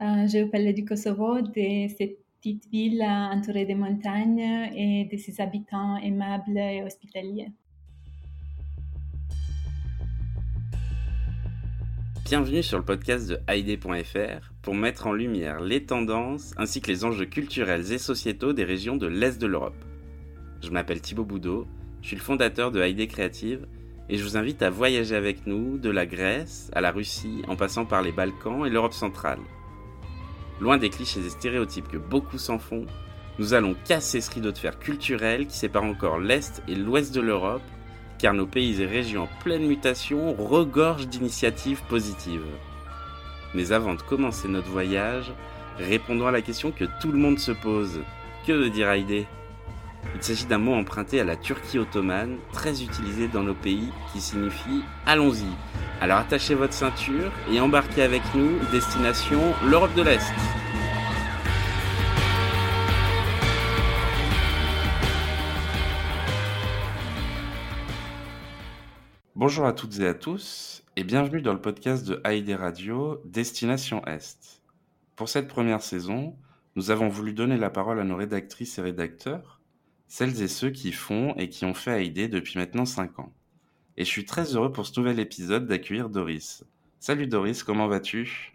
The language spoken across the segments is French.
Euh, je du Kosovo, de cette petite ville entourée de montagnes et de ses habitants aimables et hospitaliers. Bienvenue sur le podcast de Haïdé.fr pour mettre en lumière les tendances ainsi que les enjeux culturels et sociétaux des régions de l'Est de l'Europe. Je m'appelle Thibaut Boudot, je suis le fondateur de Haïdé Créative et je vous invite à voyager avec nous de la Grèce à la Russie en passant par les Balkans et l'Europe centrale. Loin des clichés et stéréotypes que beaucoup s'en font, nous allons casser ce rideau de fer culturel qui sépare encore l'Est et l'Ouest de l'Europe, car nos pays et régions en pleine mutation regorgent d'initiatives positives. Mais avant de commencer notre voyage, répondons à la question que tout le monde se pose. Que veut dire Haïdé? Il s'agit d'un mot emprunté à la Turquie ottomane, très utilisé dans nos pays, qui signifie allons-y. Alors attachez votre ceinture et embarquez avec nous, destination l'Europe de l'Est. Bonjour à toutes et à tous et bienvenue dans le podcast de Haïdé Radio Destination Est. Pour cette première saison, nous avons voulu donner la parole à nos rédactrices et rédacteurs, celles et ceux qui font et qui ont fait Haïdé depuis maintenant 5 ans et je suis très heureux pour ce nouvel épisode d'accueillir Doris. Salut Doris, comment vas-tu?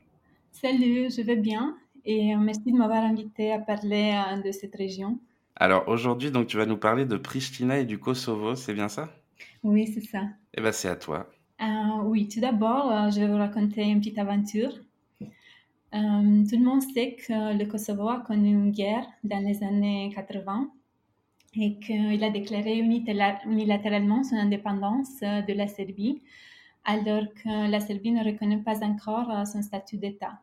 Salut, je vais bien et euh, merci de m'avoir invité à parler euh, de cette région. Alors aujourd'hui, donc tu vas nous parler de Pristina et du Kosovo, c'est bien ça? Oui, c'est ça. Eh bien, c'est à toi. Euh, oui, tout d'abord, je vais vous raconter une petite aventure. tout le monde sait que le Kosovo a connu une guerre dans les années 80 et qu'il a déclaré unilatéralement son indépendance euh, de la Serbie, alors que la Serbie ne reconnaît pas encore euh, son statut d'État.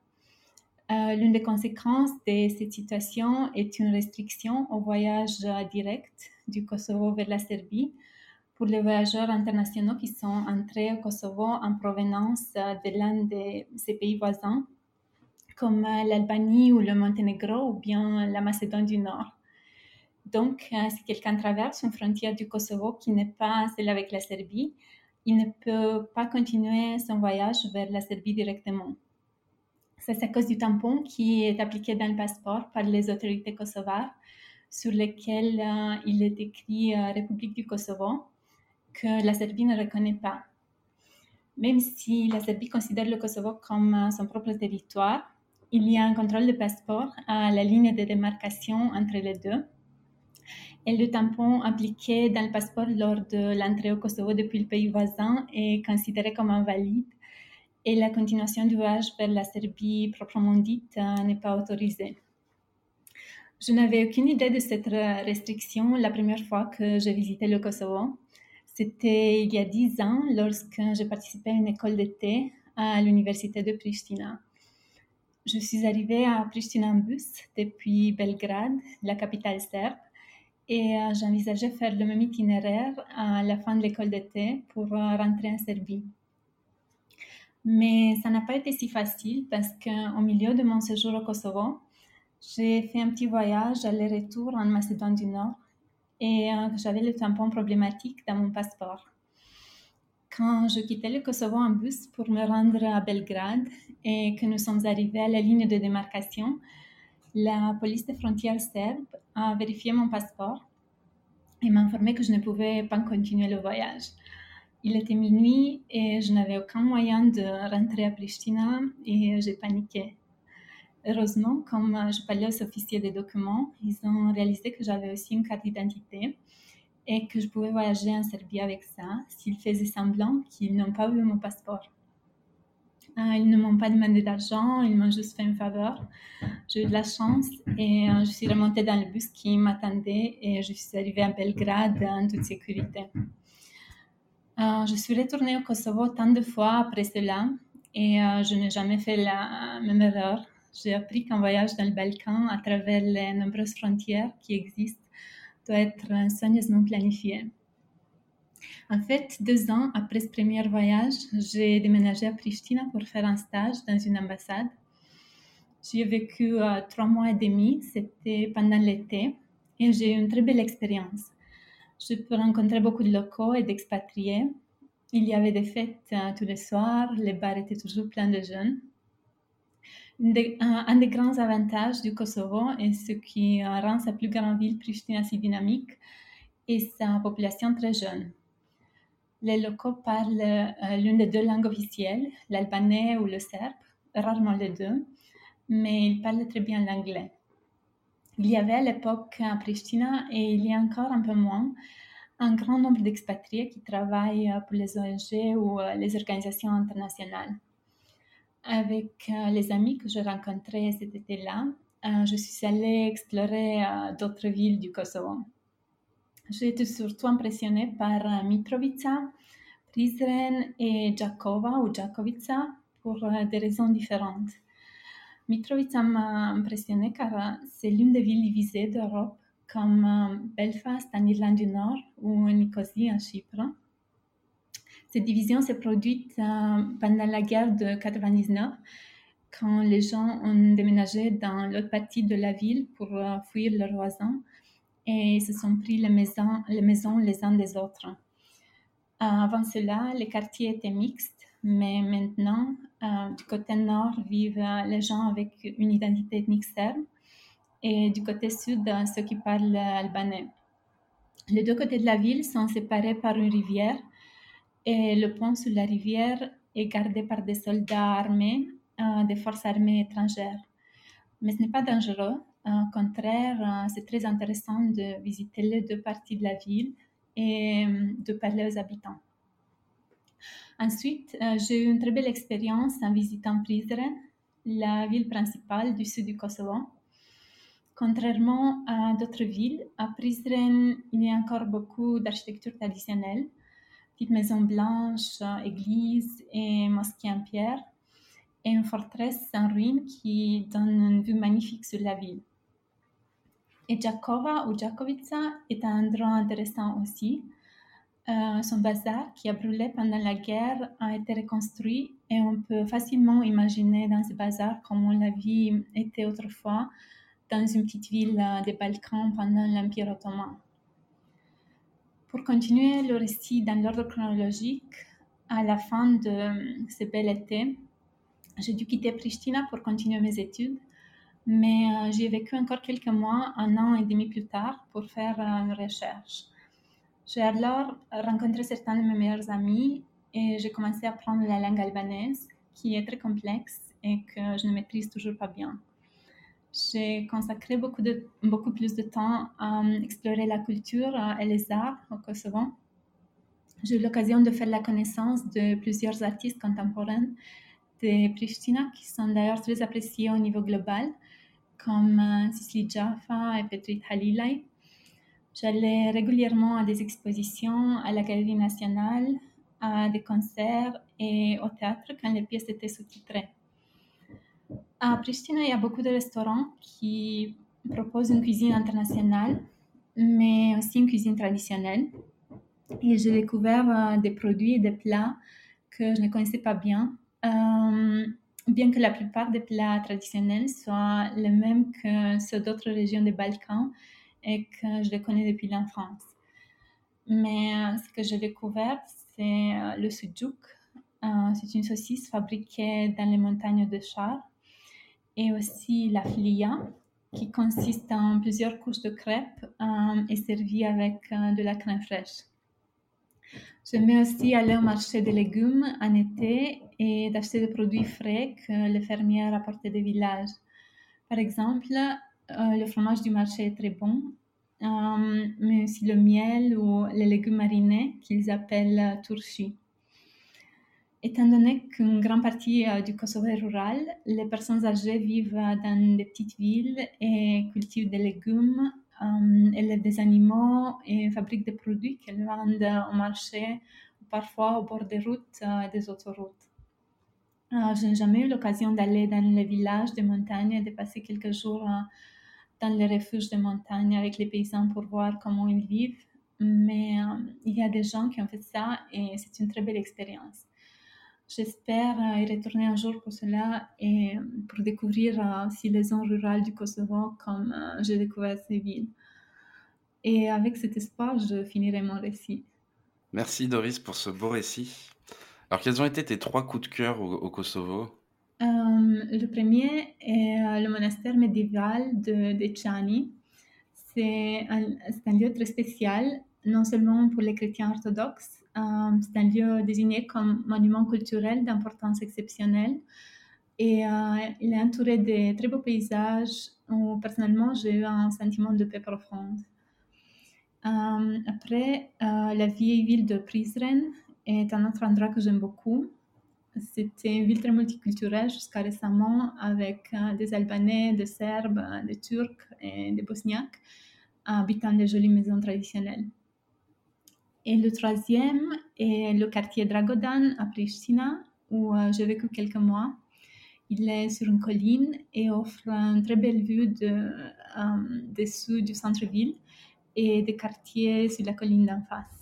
Euh, l'une des conséquences de cette situation est une restriction au voyage direct du Kosovo vers la Serbie pour les voyageurs internationaux qui sont entrés au Kosovo en provenance de l'un de ses pays voisins, comme l'Albanie ou le Monténégro ou bien la Macédoine du Nord. Donc, euh, si quelqu'un traverse une frontière du Kosovo qui n'est pas celle avec la Serbie, il ne peut pas continuer son voyage vers la Serbie directement. C'est à cause du tampon qui est appliqué dans le passeport par les autorités kosovares, sur lequel euh, il est écrit euh, République du Kosovo, que la Serbie ne reconnaît pas. Même si la Serbie considère le Kosovo comme son propre territoire, il y a un contrôle de passeport à la ligne de démarcation entre les deux et le tampon appliqué dans le passeport lors de l'entrée au Kosovo depuis le pays voisin est considéré comme invalide et la continuation du voyage vers la Serbie proprement dite euh, n'est pas autorisée. Je n'avais aucune idée de cette restriction la première fois que j'ai visité le Kosovo. C'était il y a dix ans lorsque j'ai participé à une école d'été à l'université de Pristina. Je suis arrivée à Pristina en bus depuis Belgrade, la capitale serbe, et euh, j'envisageais faire le même itinéraire à la fin de l'école d'été pour euh, rentrer en Serbie. Mais ça n'a pas été si facile parce qu'au milieu de mon séjour au Kosovo, j'ai fait un petit voyage aller-retour en Macédoine du Nord et euh, j'avais le tampon problématique dans mon passeport. Quand je quittais le Kosovo en bus pour me rendre à Belgrade et que nous sommes arrivés à la ligne de démarcation, la police des frontières serbe a vérifié mon passeport et m'a informé que je ne pouvais pas continuer le voyage. Il était minuit et je n'avais aucun moyen de rentrer à Pristina et j'ai paniqué. Heureusement, comme je parlais aux officiers des documents, ils ont réalisé que j'avais aussi une carte d'identité et que je pouvais voyager en Serbie avec ça s'ils faisaient semblant qu'ils n'ont pas vu mon passeport. Euh, ils ne m'ont pas demandé d'argent, ils m'ont juste fait une faveur. J'ai eu de la chance et euh, je suis remontée dans le bus qui m'attendait et je suis arrivée à Belgrade en toute sécurité. Euh, je suis retournée au Kosovo tant de fois après cela et je n'ai jamais fait la même erreur. J'ai appris qu'un voyage dans le Balkan à travers les nombreuses frontières qui existent doit être soigneusement planifié. En fait, deux ans après ce premier voyage, j'ai déménagé à Pristina pour faire un stage dans une ambassade. J'y ai vécu euh, trois mois et demi, c'était pendant l'été, et j'ai eu une très belle expérience. J'ai pu rencontrer beaucoup de locaux et d'expatriés. Il y avait des fêtes euh, tous les soirs, les bars étaient toujours pleins de jeunes. un, des grands avantages du Kosovo et ce qui rend sa plus grande ville, Pristina, si dynamique, est sa population très jeune. Les locaux parlent euh, l'une des deux langues officielles, l'albanais ou le serbe, rarement les deux, mais ils parlent très bien l'anglais. Il y avait à l'époque à Pristina, et il y a encore un peu moins, un grand nombre d'expatriés qui travaillent pour les ONG ou euh, les organisations internationales. Avec euh, les amis que j'ai rencontrés cet été-là, je suis allée explorer d'autres villes du Kosovo. J'ai été surtout impressionnée par euh, Mitrovica, Prizren et Jakova ou Jakovica pour euh, des raisons différentes. Mitrovica m'a impressionnée car c'est l'une des villes divisées d'Europe comme Belfast en Irlande du Nord ou Nicosie en Chypre. Cette division s'est produite pendant la guerre de 99 quand les gens ont déménagé dans l'autre partie de la ville pour fuir leurs voisins et se sont pris les maisons les, maisons uns des autres. Euh, avant cela, les quartiers étaient mixtes, mais maintenant, euh, du côté nord vivent les gens avec une identité ethnique serbe et du côté sud, ceux qui parlent albanais. Les deux côtés de la ville sont séparés par une rivière et le pont sur la rivière est gardé par des soldats armés euh, des forces armées étrangères. Mais ce n'est pas dangereux au contraire, euh, c'est très intéressant de visiter les deux parties de la ville et euh, de parler aux habitants. Ensuite, euh, j'ai eu une très belle expérience en visitant Prizren, la ville principale du sud du Kosovo. Contrairement à d'autres villes, à Prizren, il y a encore beaucoup d'architecture traditionnelle, petites maisons blanches, églises et mosquées en pierre, et une forteresse en ruine qui donne une vue magnifique sur la ville. Et Jakova ou Jakovica est un endroit intéressant aussi. Euh, son bazar, qui a brûlé pendant la guerre, a été reconstruit et on peut facilement imaginer dans ce bazar comment la vie était autrefois dans une petite ville euh, des Balkans pendant l'Empire ottoman. Pour continuer le récit dans l'ordre chronologique, à la fin de ce bel été, j'ai dû quitter Pristina pour continuer mes études mais euh, j'ai vécu encore quelques mois, un an et demi plus tard, pour faire euh, une recherche. J'ai alors rencontré certains de mes meilleurs amis et j'ai commencé à apprendre la langue albanaise, qui est très complexe et que je ne maîtrise toujours pas bien. J'ai consacré beaucoup, de, beaucoup plus de temps à euh, explorer la culture et les arts au Kosovo. J'ai eu l'occasion de faire la connaissance de plusieurs artistes contemporains de Pristina qui sont d'ailleurs très appréciés au niveau global comme euh, Cicely Jaffa et Petrit Halilay. J'allais régulièrement à des expositions à la Galerie nationale, à des concerts et au théâtre quand les pièces étaient sous-titrées. À Pristina, il y a beaucoup de restaurants qui proposent une cuisine internationale, mais aussi une cuisine traditionnelle. Et j'ai découvert euh, des produits et des plats que je ne connaissais pas bien. Euh, bien que la plupart des plats traditionnels soient les mêmes que ceux d'autres régions des Balkans et que je les connais depuis l'enfance. Mais euh, ce que j'ai découvert, c'est euh, le sujuk. Euh, c'est une saucisse fabriquée dans les montagnes de Char. Et aussi la flia, qui consiste en plusieurs couches de crêpes et servie avec de la crème fraîche. J'aimais aussi aller au marché des légumes en été et d'acheter des produits frais que les fermières apportaient des villages. Par exemple, euh, le fromage du marché est très bon, euh, mais aussi le miel ou les légumes marinés qu'ils appellent turshi. Étant donné qu'une grande partie euh, du Kosovo est rural, les personnes âgées vivent dans des petites villes et cultivent des légumes euh, élève des animaux et fabrique des produits qu'elle vendent au marché, parfois au bord des routes et des autoroutes. Euh, je n'ai jamais eu l'occasion d'aller dans les villages de montagne et de passer quelques jours euh, dans les refuges de montagne avec les paysans pour voir comment ils vivent, mais il y a des gens qui ont fait ça et c'est une très belle expérience. J'espère y retourner un jour pour cela et pour découvrir aussi les zones rurales du Kosovo comme j'ai découvert ces villes. Et avec cet espoir, je finirai mon récit. Merci Doris pour ce beau récit. Alors quels ont été tes trois coups de cœur au, Kosovo? Le premier est le monastère médiéval de, de Chani. C'est un, lieu très spécial, non seulement pour les chrétiens orthodoxes, c'est un lieu désigné comme monument culturel d'importance exceptionnelle. Et il est entouré de très beaux paysages où personnellement j'ai eu un sentiment de paix profonde. Euh, après, euh, la vieille ville de Prizren est un autre endroit que j'aime beaucoup. C'était une ville très multiculturelle jusqu'à récemment avec euh, des Albanais, des Serbes, des Turcs et des Bosniaques habitant des jolies maisons traditionnelles. Et le troisième est le quartier Dragodan à Pristina où j'ai vécu quelques mois. Il est sur une colline et offre une très belle vue de, dessous du centre-ville et des quartiers sur la colline d'en face.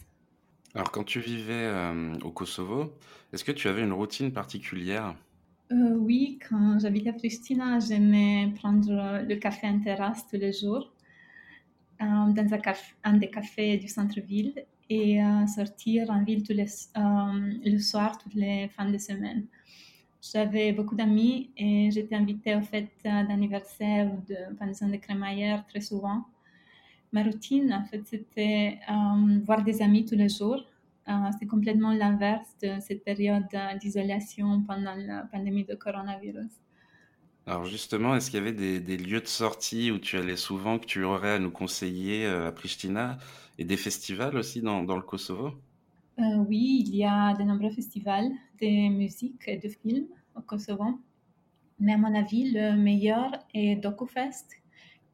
Alors, quand tu vivais euh, au Kosovo, est-ce que tu avais une routine particulière? Euh, Oui, quand j'habitais à Pristina, j'aimais prendre le café en terrasse tous les jours euh, dans un, des cafés du centre-ville et sortir en ville tous les, le soir, toutes les fins de semaine. J'avais beaucoup d'amis et j'étais invitée aux fêtes d'anniversaire ou de pension de crémaillère très souvent ma routine, en fait, c'était euh, voir des amis tous les jours. Euh, c'est complètement l'inverse de cette période d'isolation pendant la pandémie de coronavirus. Alors justement, est-ce qu'il y avait des, lieux de sortie où tu allais souvent, que tu aurais à nous conseiller euh, à Pristina, et des festivals aussi dans, dans le Kosovo? Oui, il y a de nombreux festivals de musique et de films au Kosovo. Mais à mon avis, le meilleur est DokuFest,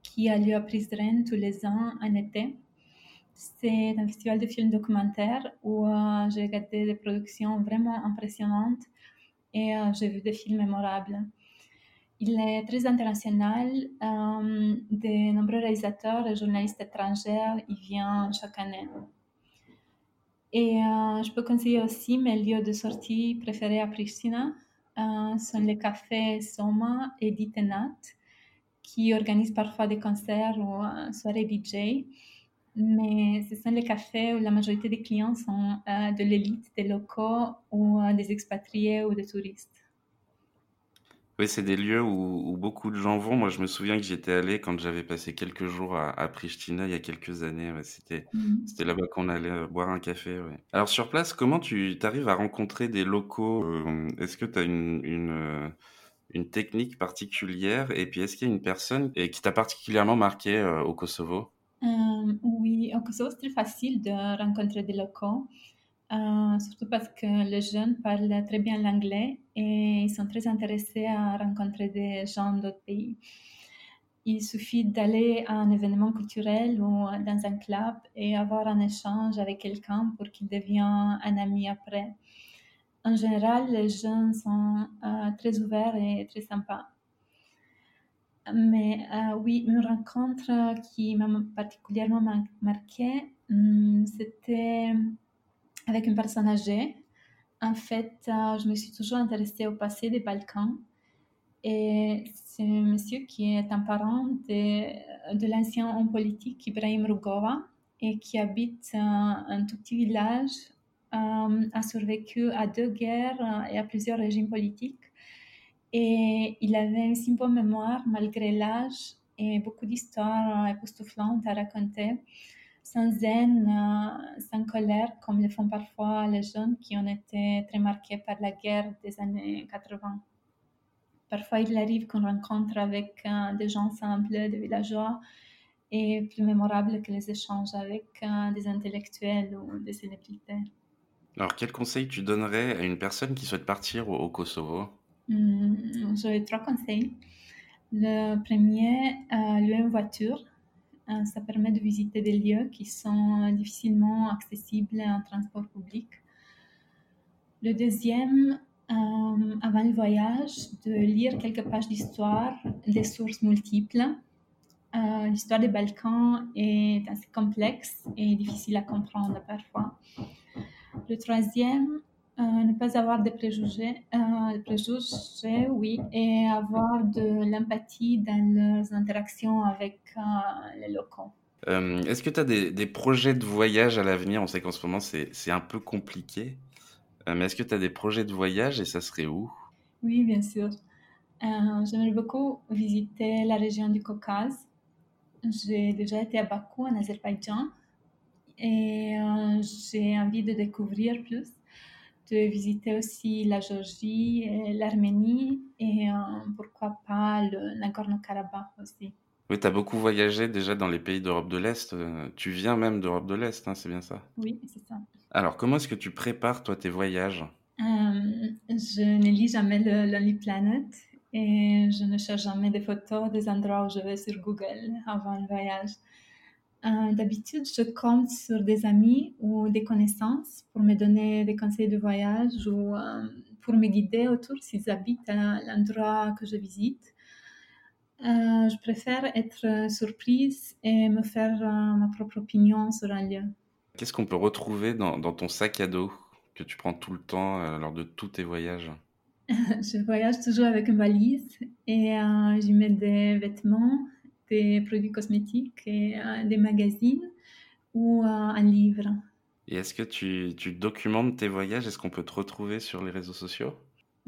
qui a lieu à Prizren tous les ans en été. C'est un festival de films documentaires où euh, j'ai regardé des productions vraiment impressionnantes et euh, j'ai vu des films mémorables. Il est très international. Euh, de nombreux réalisateurs et journalistes étrangers y viennent chaque année. Et je peux conseiller aussi mes lieux de sortie préférés à Pristina. sont les cafés Soma et Ditenat qui organisent parfois des concerts ou euh, soirées DJ. Mais ce sont les cafés où la majorité des clients sont euh, de l'élite, des locaux ou euh, des expatriés ou des touristes. Oui, c'est des lieux où, beaucoup de gens vont. Moi, je me souviens que j'étais allé quand j'avais passé quelques jours à, à, Pristina il y a quelques années. C'était mmh. c'était là-bas qu'on allait boire un café. Alors, sur place, comment tu arrives à rencontrer des locaux Est-ce que tu as une, une une technique particulière Et puis, est-ce qu'il y a une personne qui t'a particulièrement marqué euh, au Kosovo? Euh, Oui, au Kosovo, c'est très facile de rencontrer des locaux, euh, surtout parce que les jeunes parlent très bien l'anglais et ils sont très intéressés à rencontrer des gens d'autres pays. Il suffit d'aller à un événement culturel ou dans un club et avoir un échange avec quelqu'un pour qu'il devienne un ami après en général, les gens sont euh, très ouverts et très sympas. Mais euh, oui, une rencontre qui m'a particulièrement marqué, hmm, c'était avec une personne âgée. En fait, euh, je me suis toujours intéressée au passé des Balkans. Et c'est un monsieur qui est un parent de, l'ancien homme politique Ibrahim Rugova et qui habite un tout petit village a survécu à deux guerres euh, et à plusieurs régimes politiques. Et il avait une simple mémoire malgré l'âge et beaucoup d'histoires euh, époustouflantes à raconter, sans haine, sans colère, comme le font parfois les jeunes qui ont été très marqués par la guerre des années 80. Parfois, il arrive qu'on rencontre avec des gens simples, des villageois, et plus mémorable que les échanges avec des intellectuels ou des célébrités. Alors, quel conseil tu donnerais à une personne qui souhaite partir au, Kosovo? Mmh, J'aurais trois conseils. Le premier, euh, louer une voiture. Euh, ça permet de visiter des lieux qui sont difficilement accessibles en transport public. Le deuxième, euh, avant le voyage, de lire quelques pages d'histoire, des sources multiples. L'histoire des Balkans est assez complexe et difficile à comprendre parfois. Le troisième, euh, ne pas avoir de préjugés, euh, préjugés, oui, et avoir de l'empathie dans leurs interactions avec euh, les locaux. Est-ce que tu as des, des, projets de voyage à l'avenir? On sait qu'en ce moment, c'est un peu compliqué. mais est-ce que tu as des projets de voyage et ça serait où? Oui, bien sûr. J'aimerais beaucoup visiter la région du Caucase. J'ai déjà été à Bakou, en Azerbaïdjan, et j'ai envie de découvrir plus de visiter aussi la Géorgie, l'Arménie et pourquoi pas le Nagorno-Karabakh aussi. Oui, tu as beaucoup voyagé déjà dans les pays d'Europe de l'Est. Euh, tu viens même d'Europe de l'Est, hein, c'est bien ça? Oui, c'est ça. Alors, comment est-ce que tu prépares, toi, tes voyages? Euh, Je ne lis jamais le Lonely Planet et je ne cherche jamais des photos des endroits où je vais sur Google avant le voyage. Euh, d'habitude, je compte sur des amis ou des connaissances pour me donner des conseils de voyage ou pour me guider autour s'ils habitent à l'endroit que je visite. Euh, je préfère être surprise et me faire euh, ma propre opinion sur un lieu. Qu'est-ce qu'on peut retrouver dans, dans, ton sac à dos que tu prends tout le temps euh, lors de tous tes voyages? Je voyage toujours avec une valise et j'y mets des vêtements, des produits cosmétiques et des magazines ou un livre. Et est-ce que tu, tu, documentes tes voyages? Est-ce qu'on peut te retrouver sur les réseaux sociaux?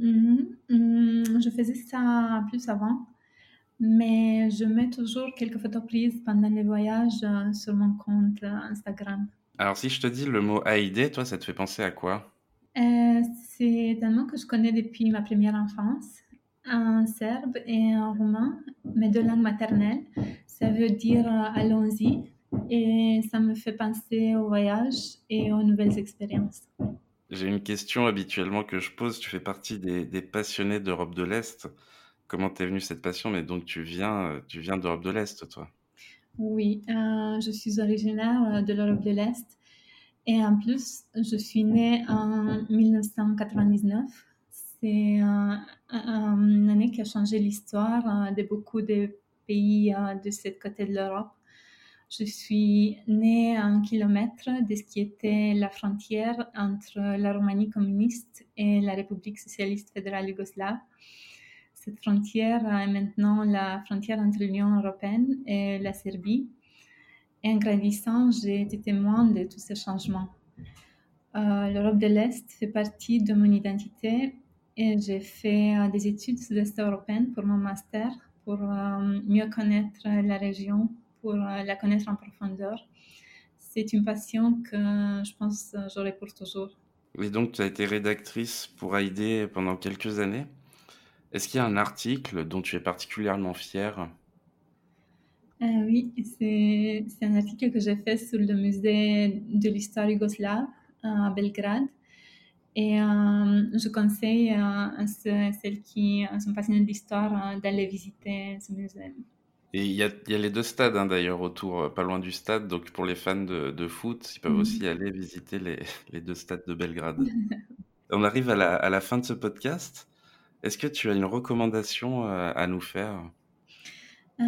Mm-hmm. mm, Je faisais ça plus avant mais je mets toujours quelques photos prises pendant les voyages euh, sur mon compte euh, Instagram. Alors, si je te dis le mot AID, toi, ça te fait penser à quoi? Euh, C'est un mot que je connais depuis ma première enfance, en serbe et en roumain, mais de langue maternelle. Ça veut dire allons-y et ça me fait penser au voyage et aux nouvelles expériences. J'ai une question habituellement que je pose. Tu fais partie des, des passionnés d'Europe de l'Est. Comment t'es venue cette passion? Mais donc tu viens, euh, tu viens d'Europe de l'Est, toi Oui, euh, je suis originaire euh, de l'Europe de l'Est. Et en plus, je suis née en 1999. C'est une année qui a changé l'histoire de beaucoup de pays de cette côté de l'Europe. Je suis née à un kilomètre de ce qui était la frontière entre la Roumanie communiste et la République socialiste fédérale yougoslave. Cette frontière est maintenant la frontière entre l'Union européenne et la Serbie. Et en grandissant, j'ai été témoin de tous ces changements. Euh, L'Europe de l'Est fait partie de mon identité et j'ai fait euh, des études sud-est européennes pour mon master, pour euh, mieux connaître la région, pour la connaître en profondeur. C'est une passion que je pense j'aurai pour toujours. Oui, donc tu as été rédactrice pour AID pendant quelques années. Est-ce qu'il y a un article dont tu es particulièrement fière? Euh, Oui, c'est un article que j'ai fait sur le musée de l'histoire yougoslave à Belgrade. Et euh, je conseille à celles qui sont passionnées d'histoire d'aller visiter ce musée. Et il y, a, les deux stades hein, d'ailleurs autour, euh, pas loin du stade. Donc pour les fans de, foot, ils peuvent mhm. aussi aller visiter les, deux stades de Belgrade. On arrive à la, à la, fin de ce podcast. Est-ce que tu as une recommandation euh, à nous faire? Euh,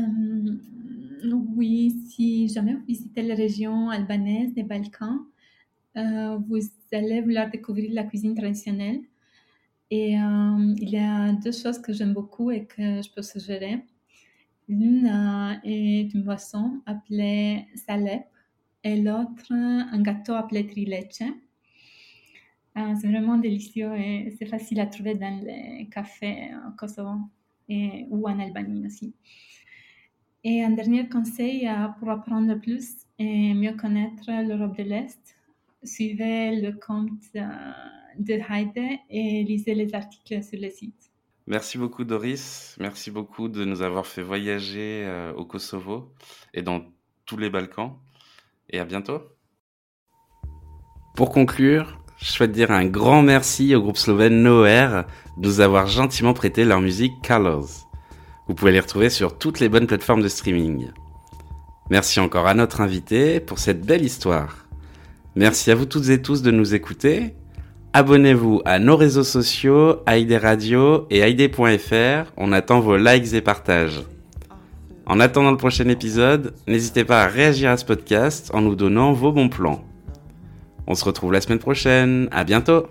Oui, si jamais vous visitez la région albanaise des Balkans, euh, vous allez vouloir découvrir la cuisine traditionnelle. Et il y a deux choses que j'aime beaucoup et que je peux suggérer. L'une est une boisson appelée salep et l'autre un gâteau appelé trileche. C'est vraiment délicieux et c'est facile à trouver dans les cafés en Kosovo et, ou en Albanie aussi. Et un dernier conseil euh, pour apprendre plus et mieux connaître l'Europe de l'Est, suivez le compte euh, de Heide et lisez les articles sur le site. Merci beaucoup Doris, merci beaucoup de nous avoir fait voyager euh, au Kosovo et dans tous les Balkans. Et à bientôt. Pour conclure, je souhaite dire un grand merci au groupe slovène Noer de nous avoir gentiment prêté leur musique Colors. Vous pouvez les retrouver sur toutes les bonnes plateformes de streaming. Merci encore à notre invité pour cette belle histoire. Merci à vous toutes et tous de nous écouter. Abonnez-vous à nos réseaux sociaux, ID Radio et ID.fr. On attend vos likes et partages. En attendant le prochain épisode, n'hésitez pas à réagir à ce podcast en nous donnant vos bons plans. On se retrouve la semaine prochaine. À bientôt.